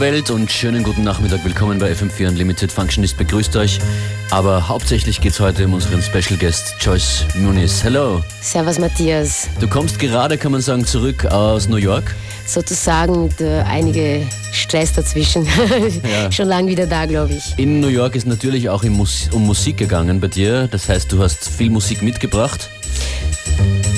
Welt und schönen guten Nachmittag. Willkommen bei FM4 Unlimited. Functionist begrüßt euch. Aber hauptsächlich geht es heute um unseren Special Guest Joyce Muniz. Hello. Servus Matthias. Du kommst gerade, kann man sagen, zurück aus New York. Sozusagen mit äh, einige Stress dazwischen. Ja. Schon lange wieder da, glaube ich. In New York ist natürlich auch Mus um Musik gegangen bei dir. Das heißt, du hast viel Musik mitgebracht.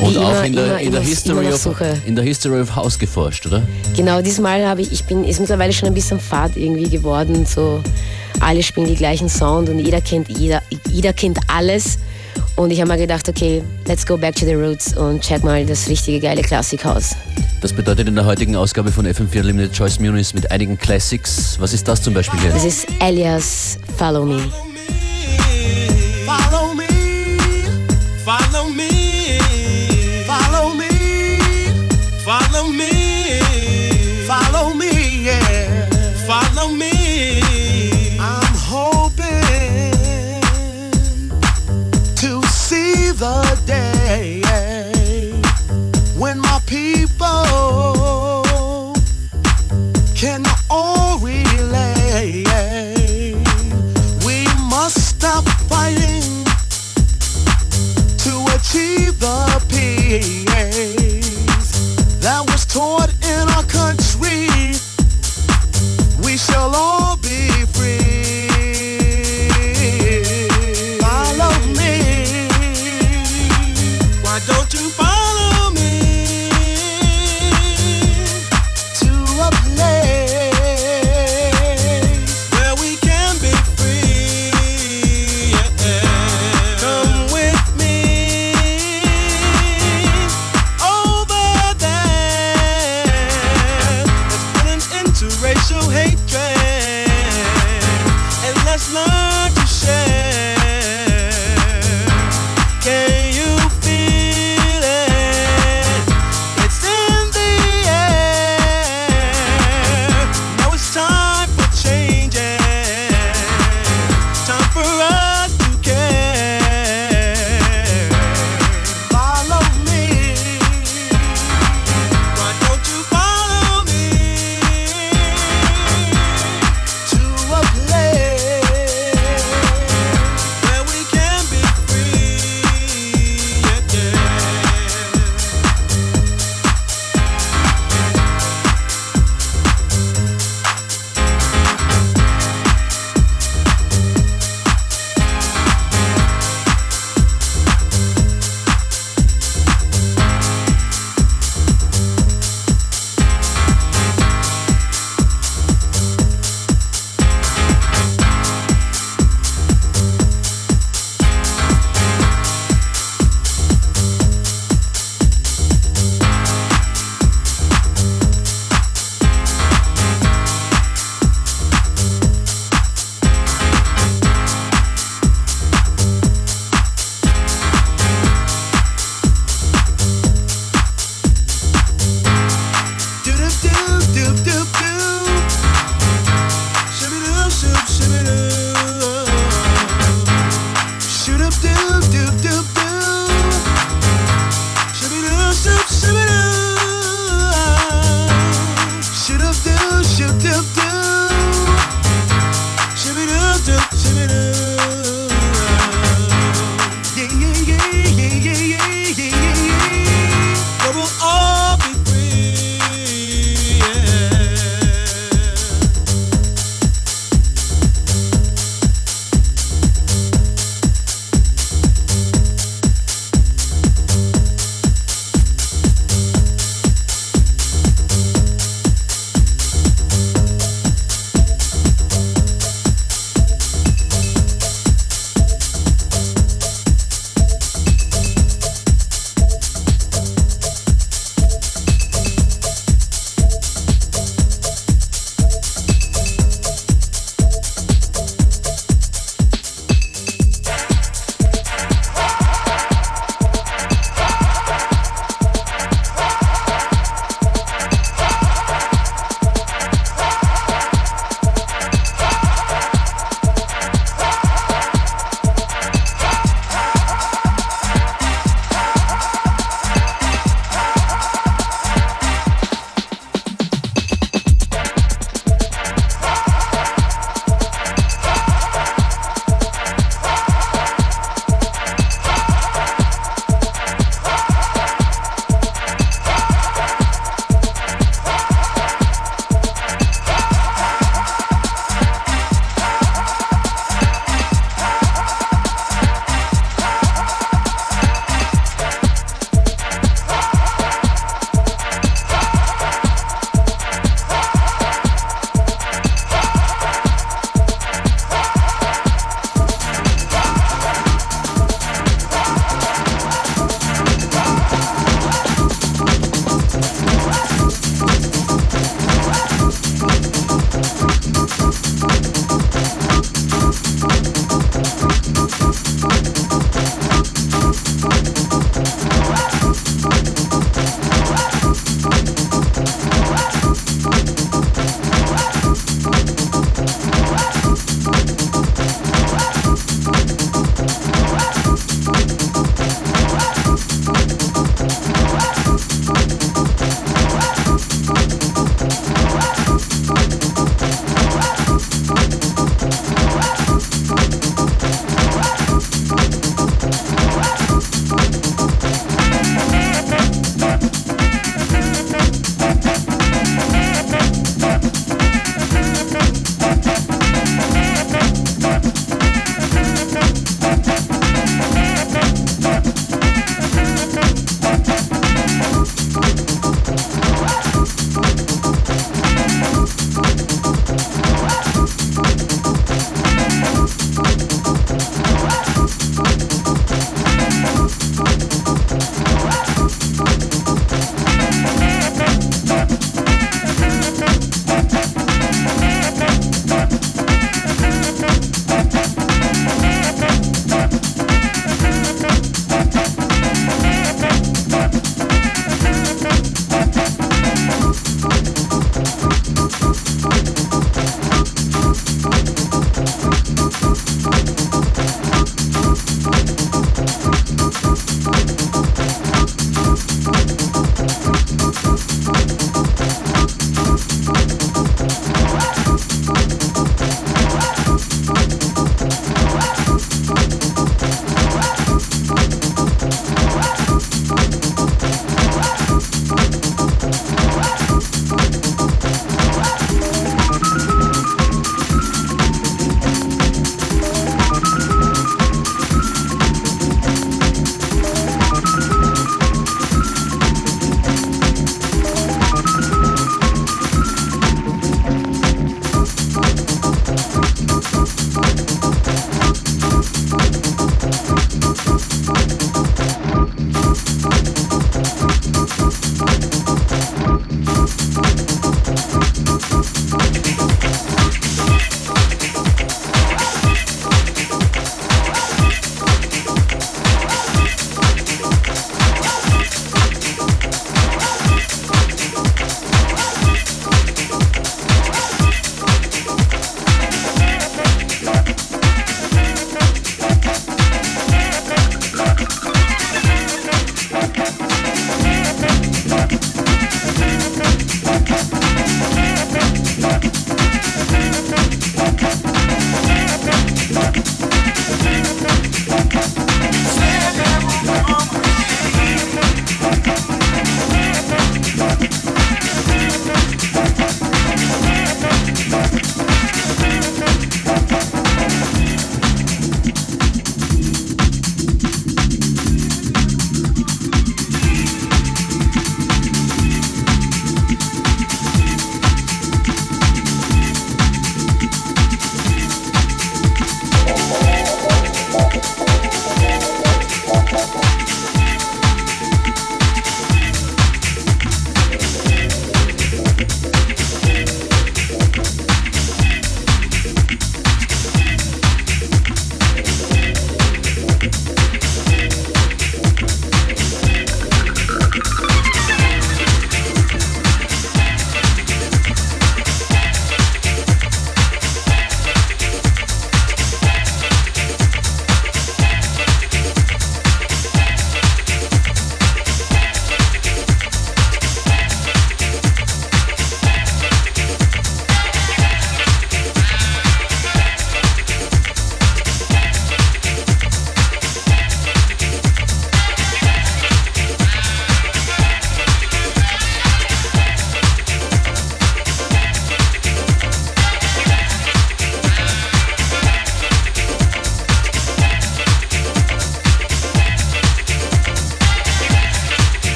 Und immer, auch in der, immer, in, der History of, in der History of House geforscht, oder? Genau, diesmal habe ich, ich bin, ist mittlerweile schon ein bisschen fad irgendwie geworden. So, alle spielen die gleichen Sound und jeder kennt, jeder, jeder kennt alles. Und ich habe mir gedacht, okay, let's go back to the roots und check mal das richtige geile Klassikhaus. Das bedeutet in der heutigen Ausgabe von FM4 Limited Choice Muniz mit einigen Classics. Was ist das zum Beispiel hier? Das ist Elias Follow Me.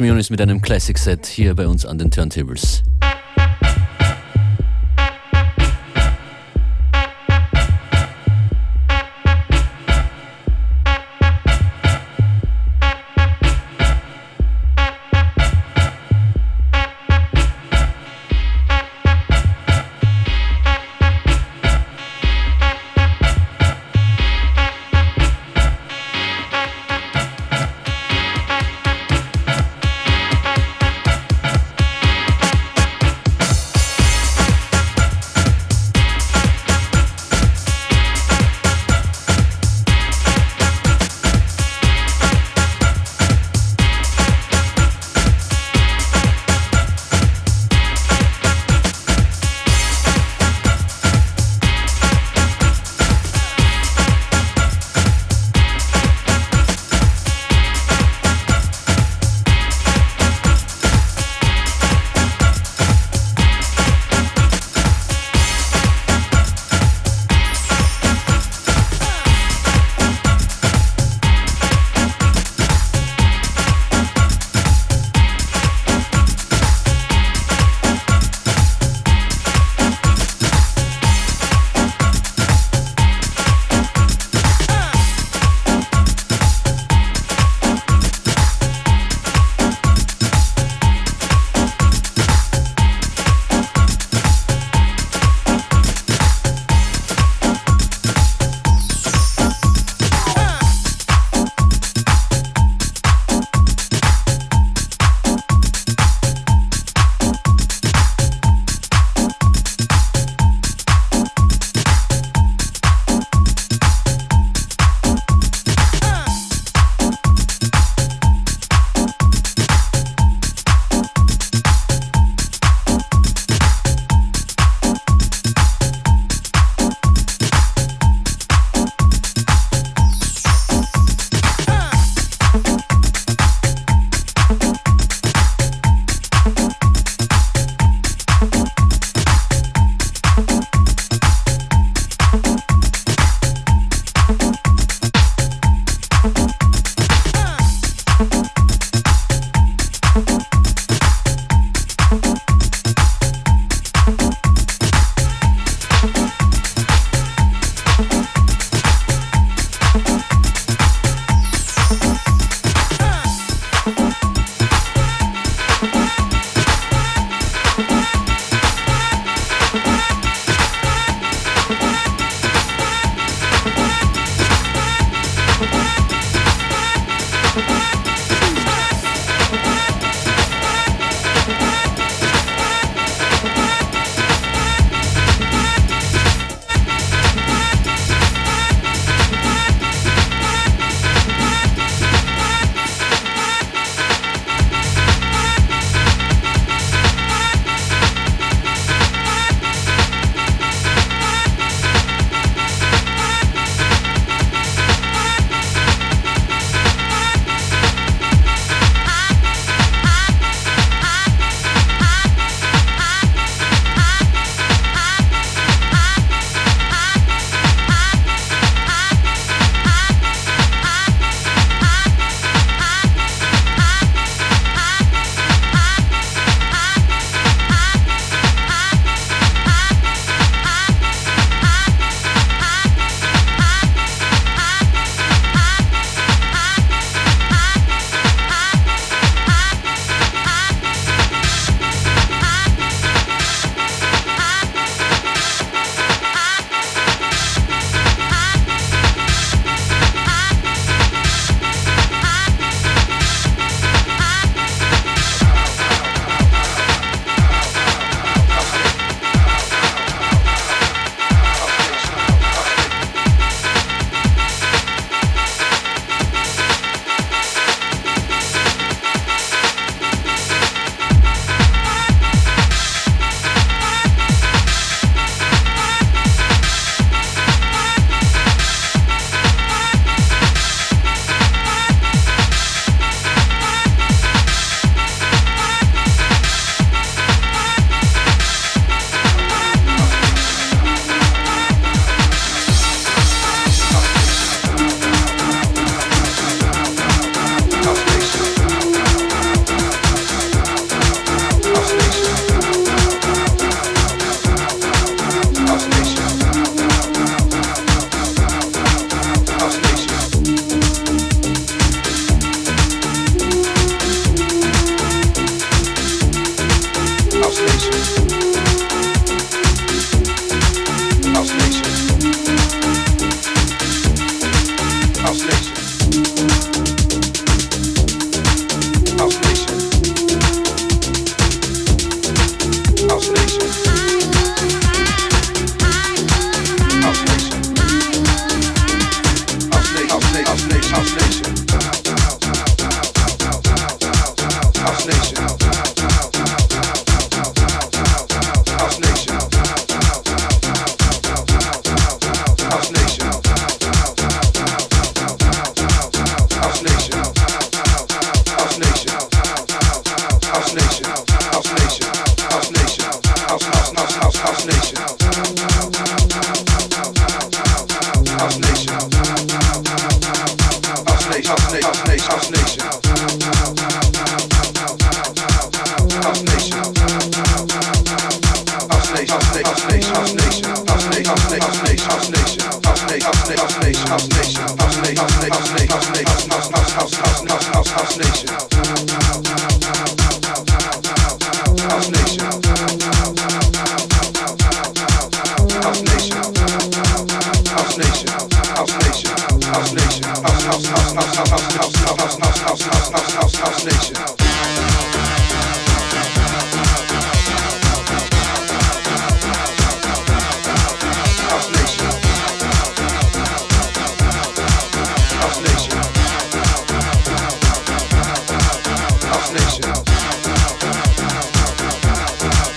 Muniz mit einem Classic Set hier bei uns an den Turntables.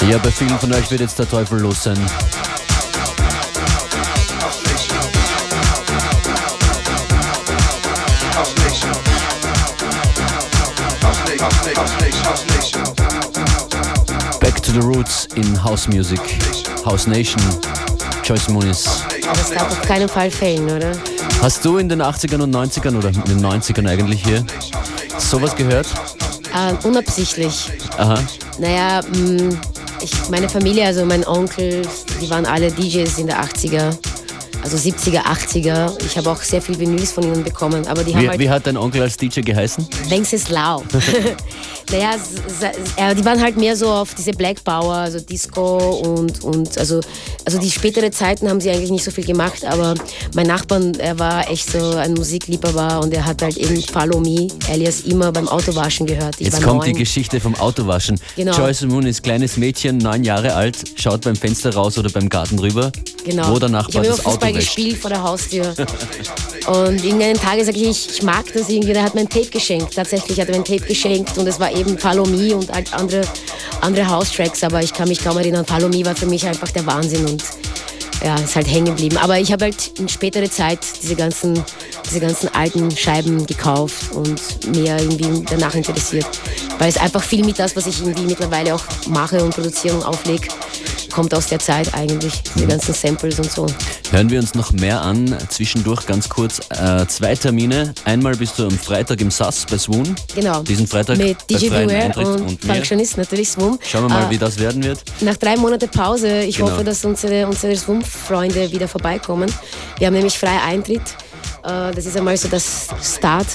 Ja, bei vielen von euch wird jetzt der Teufel los sein. Back to the Roots in House Music, House Nation, Joyce Muniz. Das darf auf keinen Fall fehlen, oder? Hast du in den 80ern und 90ern oder in den 90ern eigentlich hier sowas gehört? Äh, unabsichtlich. Aha. Naja, mh, ich, meine Familie, also mein Onkel, die waren alle DJs in der 80er, also 70er, 80er. Ich habe auch sehr viel Vinyls von ihnen bekommen, aber die haben Wie, halt wie hat dein Onkel als DJ geheißen? Wenceslau. naja, die waren halt mehr so auf diese Black Power, also Disco und, und also, also die spätere Zeiten haben sie eigentlich nicht so viel gemacht, aber mein Nachbar, er war echt so ein Musikliebhaber und er hat halt eben Follow Me, alias immer beim Autowaschen gehört. Ich Jetzt kommt neun. die Geschichte vom Autowaschen. Genau. Joyce Muniz, kleines Mädchen, neun Jahre alt, schaut beim Fenster raus oder beim Garten rüber, Genau. wo der ich Nachbar immer das Auto Fußball wäscht. gespielt vor der Haustür. und irgendeinen Tage sage ich, ich mag das irgendwie. Der hat mir ein Tape geschenkt. Tatsächlich hat er mir ein Tape geschenkt und es war eben Follow Me und andere, andere House-Tracks. Aber ich kann mich kaum erinnern. Follow Me war für mich einfach der Wahnsinn und ja, ist halt hängen geblieben. Aber ich habe halt in spätere Zeit diese ganzen, diese ganzen alten Scheiben gekauft und mehr irgendwie danach interessiert. Weil es einfach viel mit das, was ich irgendwie mittlerweile auch mache und produziere und auflege, kommt aus der Zeit eigentlich. Diese Mhm. ganzen Samples und so. Hören wir uns noch mehr an. Zwischendurch ganz kurz äh, zwei Termine. Einmal bist du am Freitag im SAS bei Swoon. Genau. Diesen Freitag Mit DJ Beware und, und. Functionist, natürlich Swum. Schauen wir mal, Äh, wie das werden wird. Nach drei Monaten Pause, ich Genau. hoffe, dass unsere, unsere Swum-Freunde wieder vorbeikommen. Wir haben nämlich freien Eintritt. Äh, Das ist einmal so das Start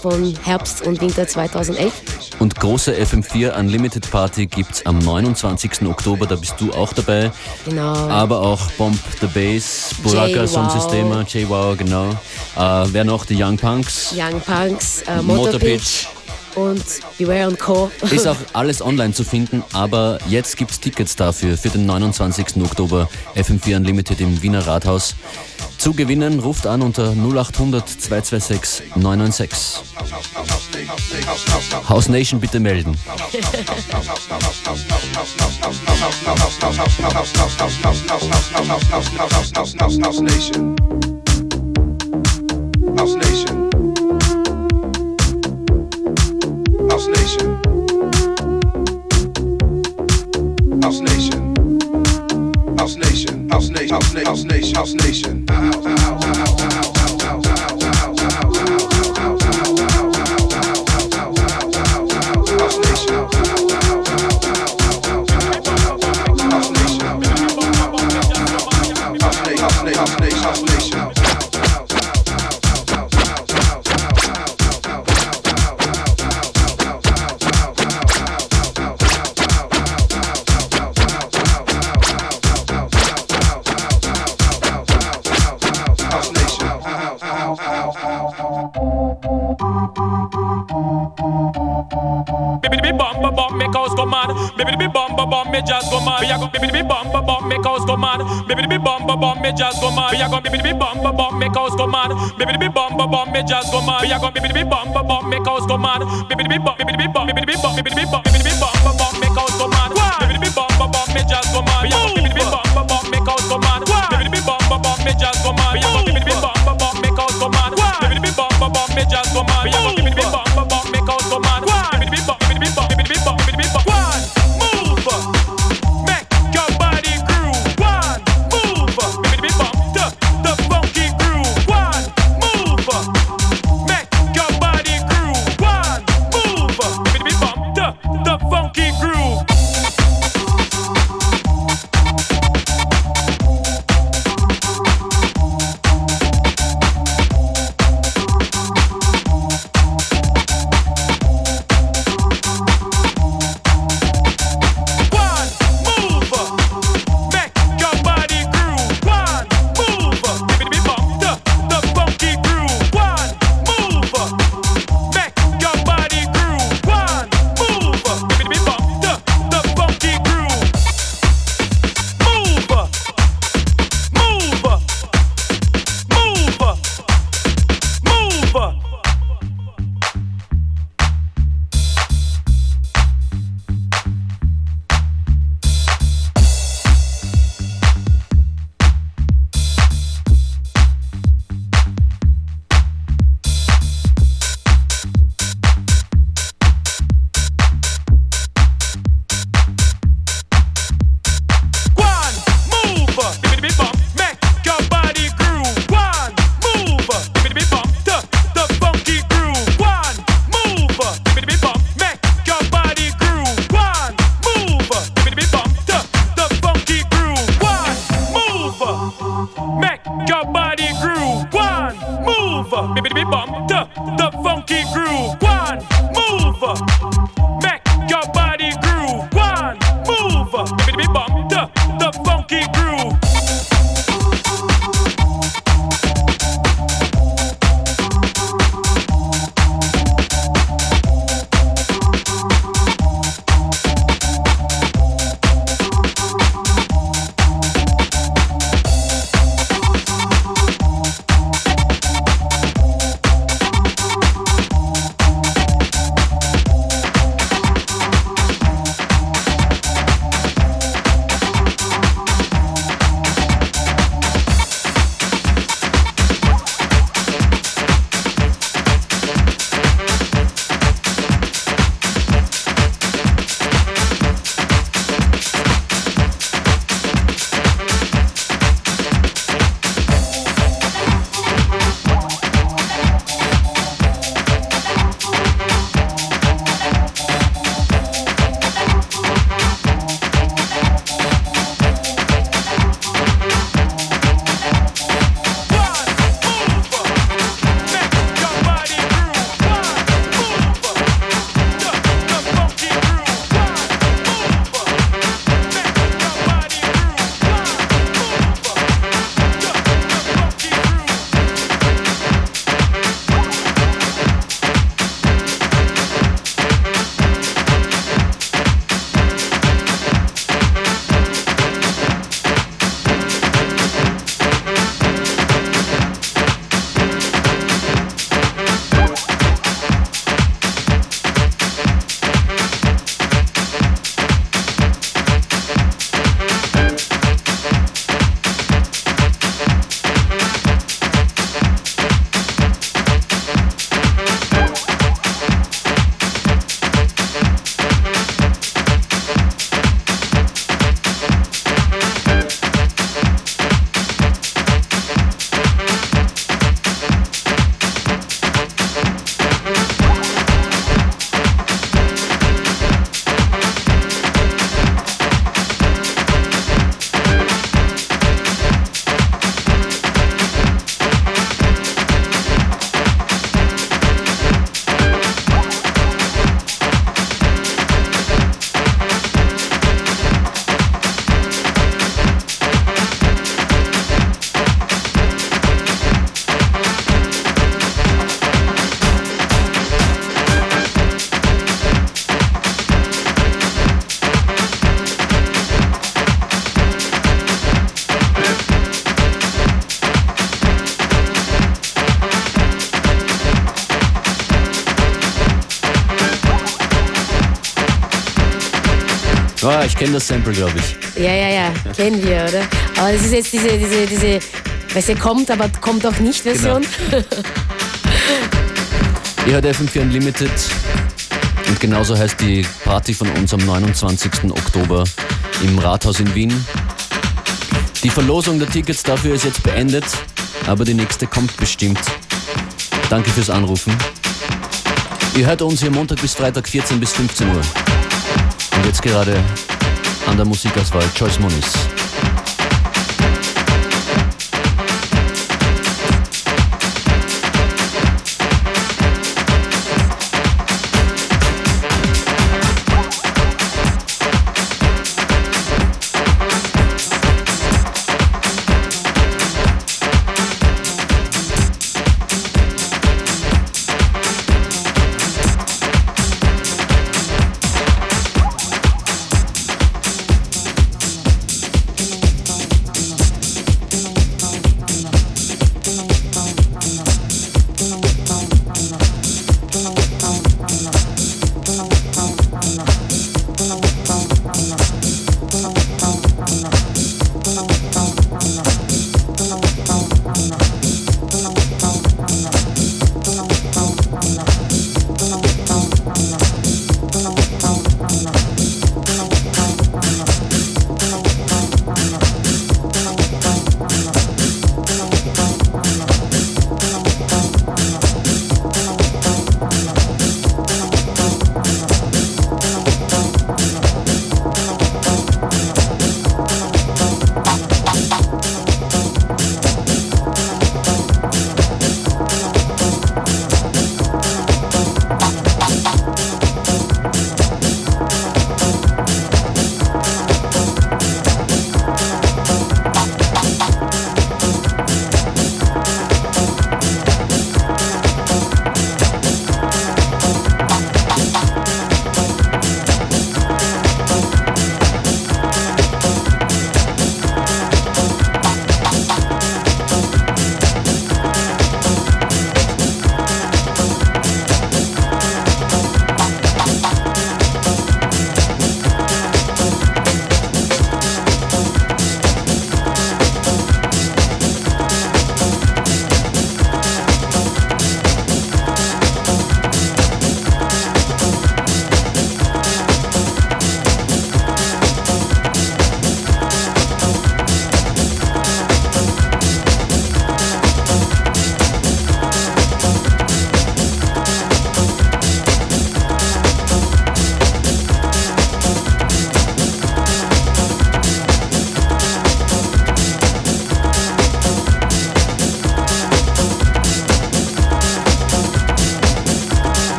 von Herbst und Winter 2011. Und große FM4 Unlimited Party gibt's am 29. Oktober, da bist du auch dabei. Genau. Aber auch Bomb the Bass, Buraka J-Wow. Sonsystema, J-Wow, genau. Äh, wer noch? Die Young Punks. Young Punks, äh, Motor Motorpitch und Beware und Co. Ist auch alles online zu finden, aber jetzt gibt's Tickets dafür für den 29. Oktober FM4 Unlimited im Wiener Rathaus. Zu gewinnen ruft an unter 0800 226 996. House Nation bitte melden. House Nation. House Nation. House Nation. House. House Nation. House Nation. House Nation. House Nation. mad. We are gonna bibbidi bum make house go mad. Bibbidi bum bum bum me jazz go mad. We are gonna bibbidi bum bum make house go mad. Bibbidi bum bum bum me jazz go mad. We are gonna bibbidi bum bum make house go mad. Bibbidi bum bibbidi bum bibbidi kenne das Sample, glaube ich. Ja, ja, ja, kennen wir, oder? Aber das ist jetzt diese, diese, diese, was hier kommt, aber kommt auch nicht Version. Ihr hört FM4 Unlimited und genauso heißt die Party von uns am 29. Oktober im Rathaus in Wien. Die Verlosung der Tickets dafür ist jetzt beendet, aber die nächste kommt bestimmt. Danke fürs Anrufen. Ihr hört uns hier Montag bis Freitag 14 bis 15 Uhr. Und jetzt gerade an der Musikauswahl Joyce Moniz.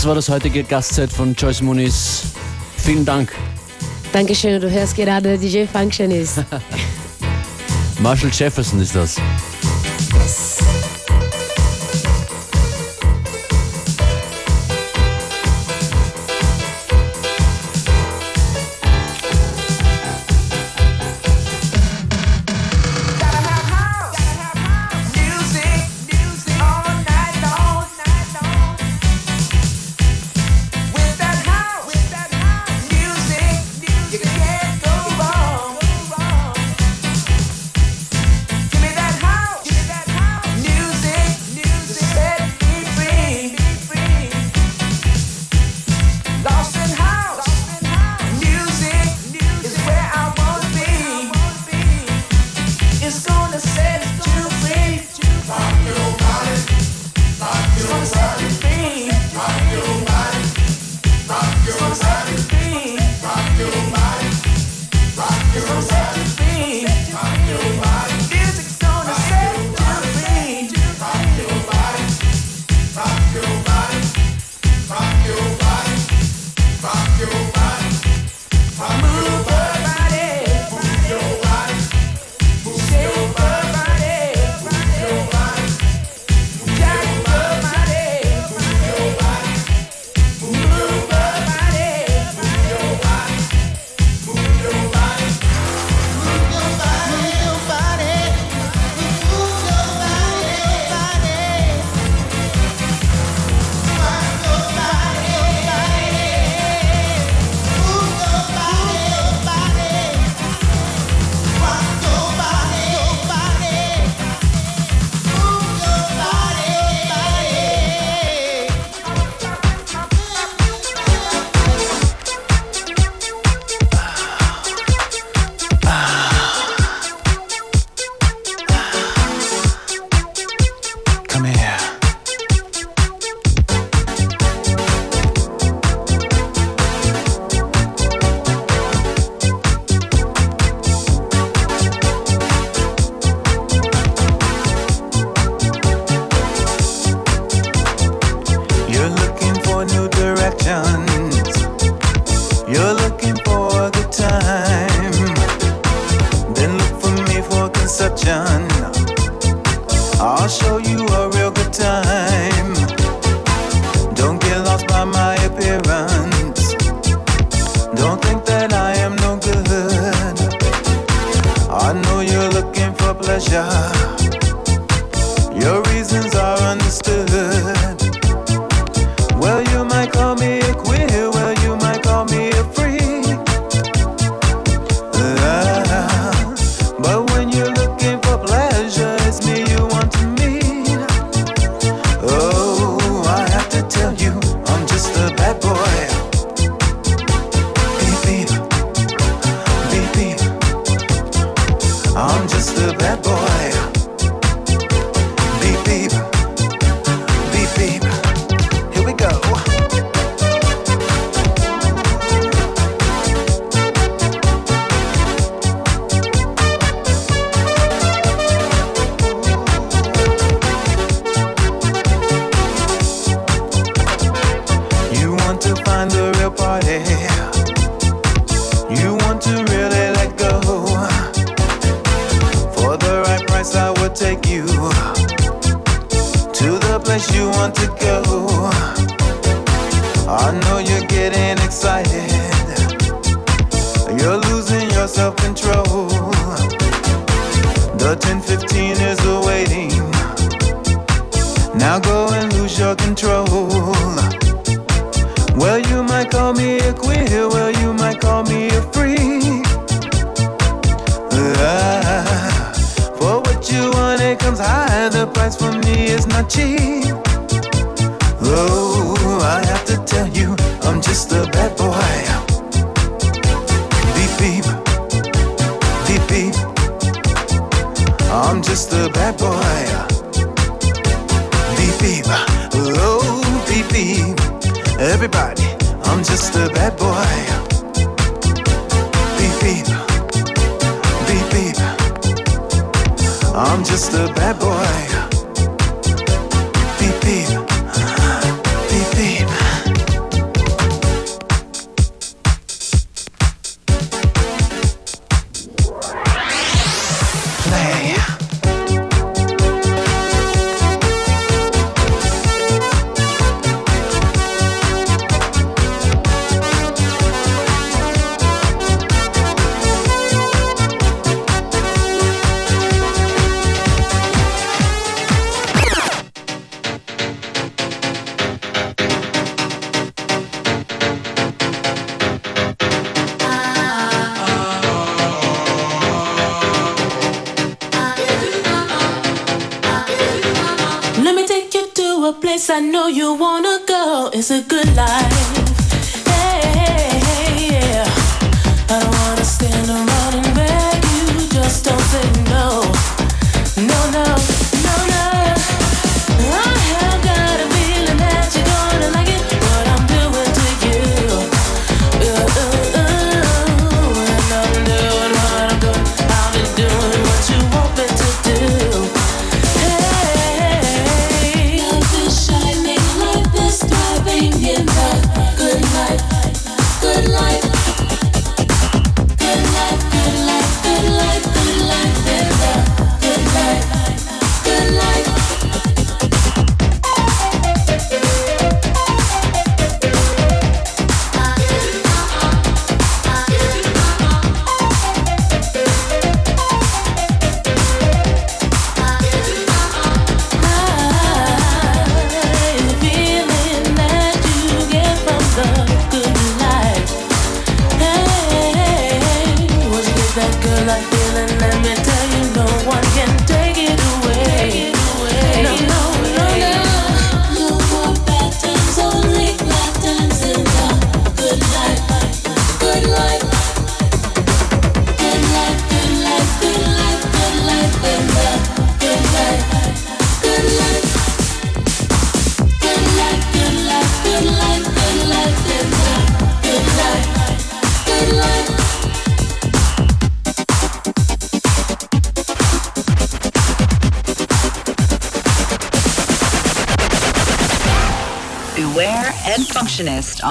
Das war das heutige Gastzeit von Joyce Muniz. Vielen Dank. Dankeschön, du hörst gerade DJ Functionist. Marshall Jefferson ist das. Well, you might call me a freak. Ah, for what you want, it comes high. The price for me is not cheap. Oh, I have to tell you, I'm just a bad boy. Beep beep, beep beep. I'm just a bad boy. Beep beep, oh beep beep. Everybody. I'm just a bad boy. Beep beep, beep beep. I'm just a bad boy. Beep beep.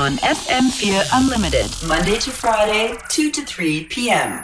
on FM4 Unlimited, Monday to Friday, 2 to 3 p.m.